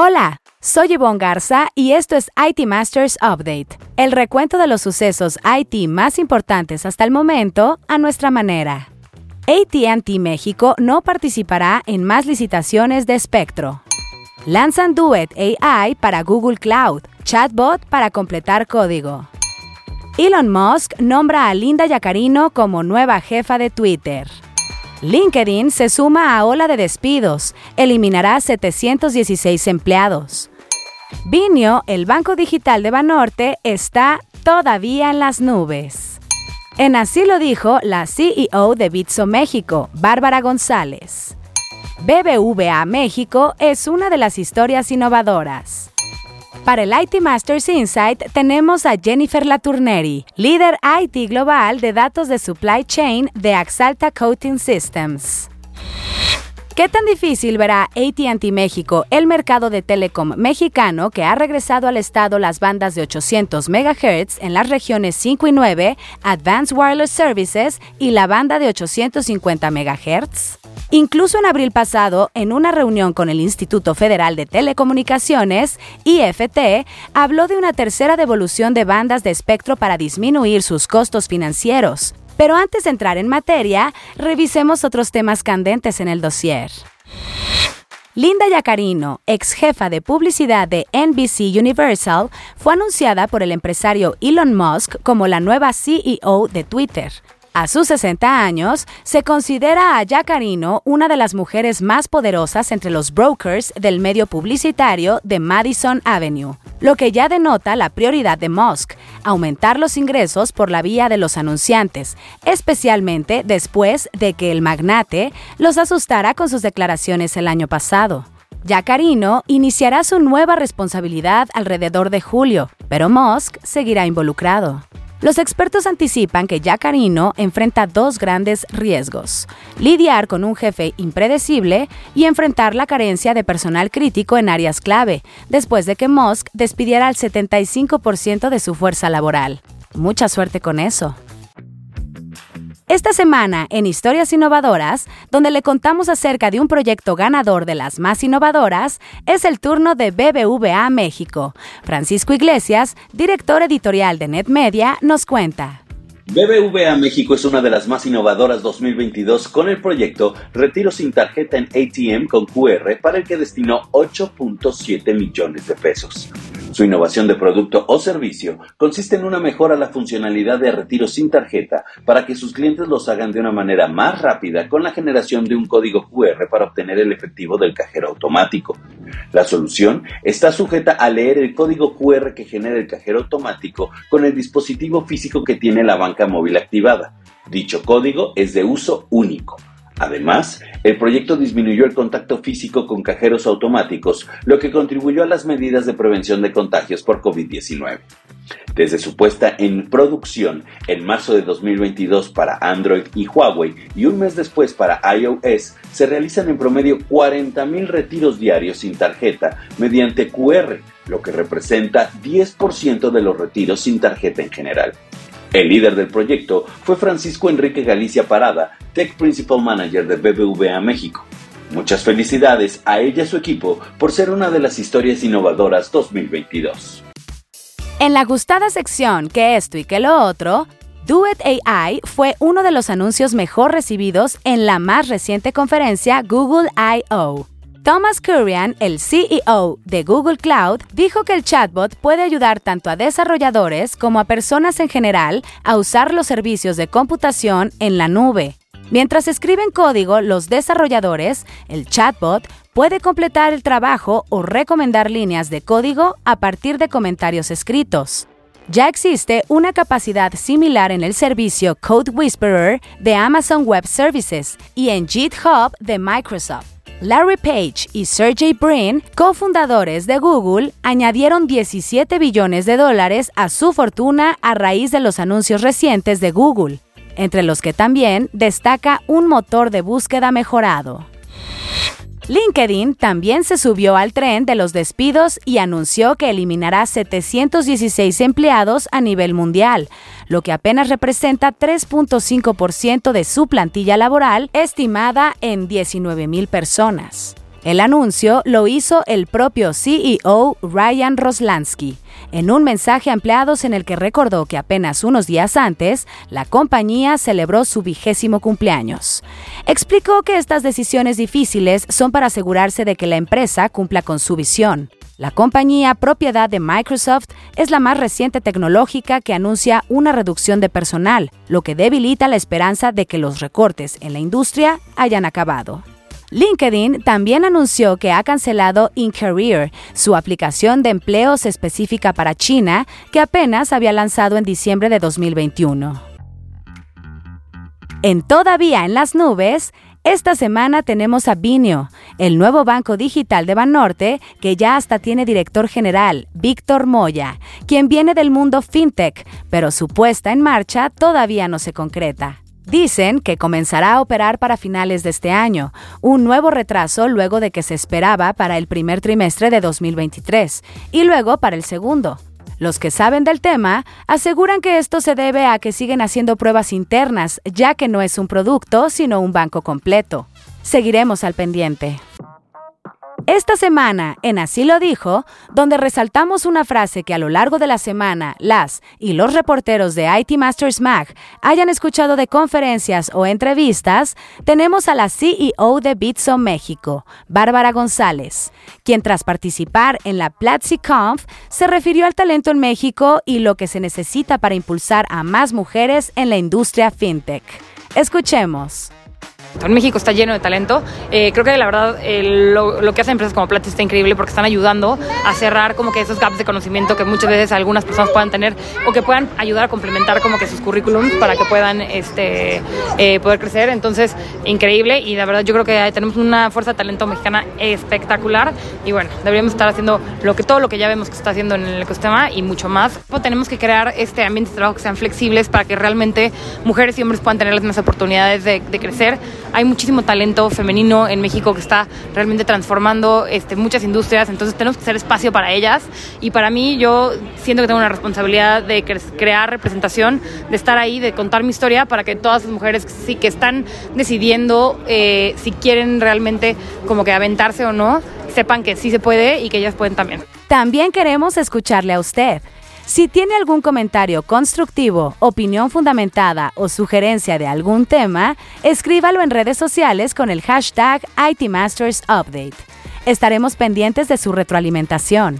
Hola, soy Yvonne Garza y esto es IT Masters Update, el recuento de los sucesos IT más importantes hasta el momento a nuestra manera. ATT México no participará en más licitaciones de espectro. Lanzan Duet AI para Google Cloud, chatbot para completar código. Elon Musk nombra a Linda Yacarino como nueva jefa de Twitter. LinkedIn se suma a ola de despidos, eliminará 716 empleados. Vinio, el banco digital de Banorte, está todavía en las nubes. En así lo dijo la CEO de Bitso México, Bárbara González. BBVA México es una de las historias innovadoras. Para el IT Masters Insight tenemos a Jennifer Laturneri, líder IT global de datos de supply chain de Axalta Coating Systems. ¿Qué tan difícil verá ATT México el mercado de telecom mexicano que ha regresado al Estado las bandas de 800 MHz en las regiones 5 y 9, Advanced Wireless Services y la banda de 850 MHz? Incluso en abril pasado, en una reunión con el Instituto Federal de Telecomunicaciones, IFT, habló de una tercera devolución de bandas de espectro para disminuir sus costos financieros. Pero antes de entrar en materia, revisemos otros temas candentes en el dossier. Linda Yacarino, ex jefa de publicidad de NBC Universal, fue anunciada por el empresario Elon Musk como la nueva CEO de Twitter. A sus 60 años, se considera a Yacarino una de las mujeres más poderosas entre los brokers del medio publicitario de Madison Avenue, lo que ya denota la prioridad de Musk, aumentar los ingresos por la vía de los anunciantes, especialmente después de que el magnate los asustara con sus declaraciones el año pasado. Yacarino iniciará su nueva responsabilidad alrededor de julio, pero Musk seguirá involucrado. Los expertos anticipan que Yacarino enfrenta dos grandes riesgos, lidiar con un jefe impredecible y enfrentar la carencia de personal crítico en áreas clave, después de que Musk despidiera al 75% de su fuerza laboral. Mucha suerte con eso. Esta semana, en Historias Innovadoras, donde le contamos acerca de un proyecto ganador de las más innovadoras, es el turno de BBVA México. Francisco Iglesias, director editorial de NetMedia, nos cuenta. BBVA México es una de las más innovadoras 2022 con el proyecto Retiro sin tarjeta en ATM con QR para el que destinó 8.7 millones de pesos. Su innovación de producto o servicio consiste en una mejora a la funcionalidad de retiro sin tarjeta para que sus clientes los hagan de una manera más rápida con la generación de un código QR para obtener el efectivo del cajero automático. La solución está sujeta a leer el código QR que genera el cajero automático con el dispositivo físico que tiene la banca móvil activada. Dicho código es de uso único. Además, el proyecto disminuyó el contacto físico con cajeros automáticos, lo que contribuyó a las medidas de prevención de contagios por COVID-19. Desde su puesta en producción en marzo de 2022 para Android y Huawei y un mes después para iOS, se realizan en promedio 40.000 retiros diarios sin tarjeta mediante QR, lo que representa 10% de los retiros sin tarjeta en general. El líder del proyecto fue Francisco Enrique Galicia Parada, Tech Principal Manager de BBVA México. Muchas felicidades a ella y su equipo por ser una de las historias innovadoras 2022. En la gustada sección que esto y que lo otro, Duet AI fue uno de los anuncios mejor recibidos en la más reciente conferencia Google I.O. Thomas Kurian, el CEO de Google Cloud, dijo que el chatbot puede ayudar tanto a desarrolladores como a personas en general a usar los servicios de computación en la nube. Mientras escriben código los desarrolladores, el chatbot puede completar el trabajo o recomendar líneas de código a partir de comentarios escritos. Ya existe una capacidad similar en el servicio Code Whisperer de Amazon Web Services y en GitHub de Microsoft. Larry Page y Sergey Brin, cofundadores de Google, añadieron 17 billones de dólares a su fortuna a raíz de los anuncios recientes de Google, entre los que también destaca un motor de búsqueda mejorado. LinkedIn también se subió al tren de los despidos y anunció que eliminará 716 empleados a nivel mundial, lo que apenas representa 3.5% de su plantilla laboral, estimada en 19.000 personas. El anuncio lo hizo el propio CEO Ryan Roslansky, en un mensaje ampliado en el que recordó que apenas unos días antes, la compañía celebró su vigésimo cumpleaños. Explicó que estas decisiones difíciles son para asegurarse de que la empresa cumpla con su visión. La compañía propiedad de Microsoft es la más reciente tecnológica que anuncia una reducción de personal, lo que debilita la esperanza de que los recortes en la industria hayan acabado. LinkedIn también anunció que ha cancelado InCareer, su aplicación de empleos específica para China, que apenas había lanzado en diciembre de 2021. En Todavía en las nubes, esta semana tenemos a Binio, el nuevo banco digital de Banorte, que ya hasta tiene director general, Víctor Moya, quien viene del mundo fintech, pero su puesta en marcha todavía no se concreta. Dicen que comenzará a operar para finales de este año, un nuevo retraso luego de que se esperaba para el primer trimestre de 2023 y luego para el segundo. Los que saben del tema aseguran que esto se debe a que siguen haciendo pruebas internas, ya que no es un producto, sino un banco completo. Seguiremos al pendiente. Esta semana, en Así lo dijo, donde resaltamos una frase que a lo largo de la semana las y los reporteros de IT Masters Mag hayan escuchado de conferencias o entrevistas, tenemos a la CEO de Bitso México, Bárbara González, quien tras participar en la Platzi Conf se refirió al talento en México y lo que se necesita para impulsar a más mujeres en la industria fintech. Escuchemos. En México está lleno de talento. Eh, creo que la verdad lo, que hacen empresas como Platzi está increíble porque están ayudando a cerrar como que esos gaps de conocimiento que muchas veces algunas personas puedan tener o que puedan ayudar a complementar como que sus currículums para que puedan este, eh, poder crecer. Entonces, increíble y la verdad yo creo que tenemos una fuerza de talento mexicana espectacular y bueno, deberíamos estar haciendo lo que todo lo que ya vemos que está haciendo en el ecosistema y mucho más. Tenemos que crear este ambiente de trabajo que sean flexibles para que realmente mujeres y hombres puedan tener las mismas oportunidades de, de crecer hay muchísimo talento femenino en México que está realmente transformando este, muchas industrias, entonces tenemos que hacer espacio para ellas. Y para mí yo siento que tengo una responsabilidad de crear representación, de estar ahí, de contar mi historia para que todas las mujeres sí que están decidiendo eh, si quieren realmente como que aventarse o no, sepan que sí se puede y que ellas pueden también. También queremos escucharle a usted. Si tiene algún comentario constructivo, opinión fundamentada o sugerencia de algún tema, escríbalo en redes sociales con el hashtag ITMastersUpdate. Estaremos pendientes de su retroalimentación.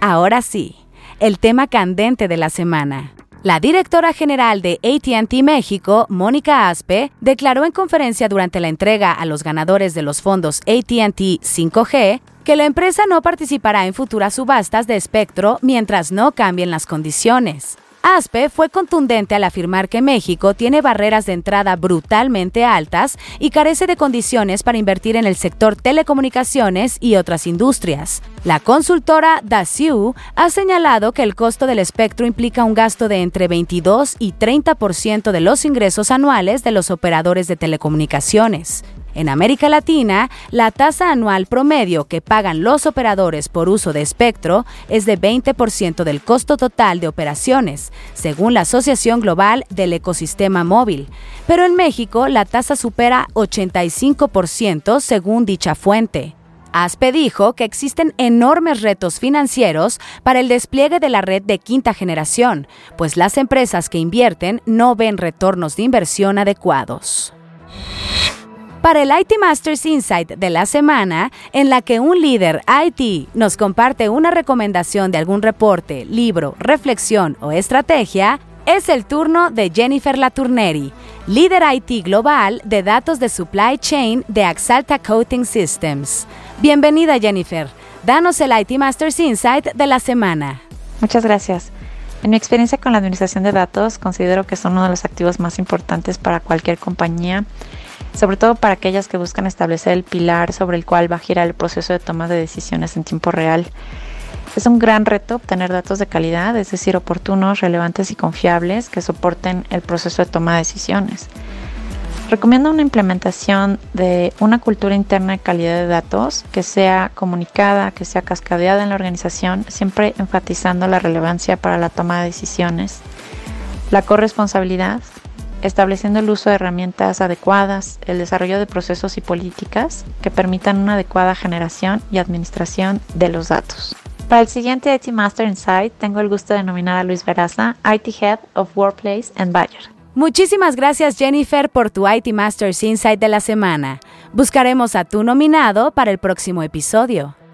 Ahora sí, el tema candente de la semana. La directora general de ATT México, Mónica Aspe, declaró en conferencia durante la entrega a los ganadores de los fondos ATT 5G que la empresa no participará en futuras subastas de espectro mientras no cambien las condiciones. ASPE fue contundente al afirmar que México tiene barreras de entrada brutalmente altas y carece de condiciones para invertir en el sector telecomunicaciones y otras industrias. La consultora DASIU ha señalado que el costo del espectro implica un gasto de entre 22 y 30% de los ingresos anuales de los operadores de telecomunicaciones. En América Latina, la tasa anual promedio que pagan los operadores por uso de espectro es de 20% del costo total de operaciones, según la Asociación Global del Ecosistema Móvil. Pero en México la tasa supera 85% según dicha fuente. ASPE dijo que existen enormes retos financieros para el despliegue de la red de quinta generación, pues las empresas que invierten no ven retornos de inversión adecuados para el IT Masters Insight de la semana, en la que un líder IT nos comparte una recomendación de algún reporte, libro, reflexión o estrategia, es el turno de Jennifer Laturneri, líder IT global de datos de supply chain de Axalta Coating Systems. Bienvenida Jennifer, danos el IT Masters Insight de la semana. Muchas gracias. En mi experiencia con la administración de datos, considero que son uno de los activos más importantes para cualquier compañía sobre todo para aquellas que buscan establecer el pilar sobre el cual va a girar el proceso de toma de decisiones en tiempo real. Es un gran reto obtener datos de calidad, es decir, oportunos, relevantes y confiables que soporten el proceso de toma de decisiones. Recomiendo una implementación de una cultura interna de calidad de datos que sea comunicada, que sea cascadeada en la organización, siempre enfatizando la relevancia para la toma de decisiones, la corresponsabilidad, estableciendo el uso de herramientas adecuadas, el desarrollo de procesos y políticas que permitan una adecuada generación y administración de los datos. Para el siguiente IT Master Insight, tengo el gusto de nominar a Luis Veraza, IT Head of Workplace en Bayer. Muchísimas gracias Jennifer por tu IT Masters Insight de la semana. Buscaremos a tu nominado para el próximo episodio.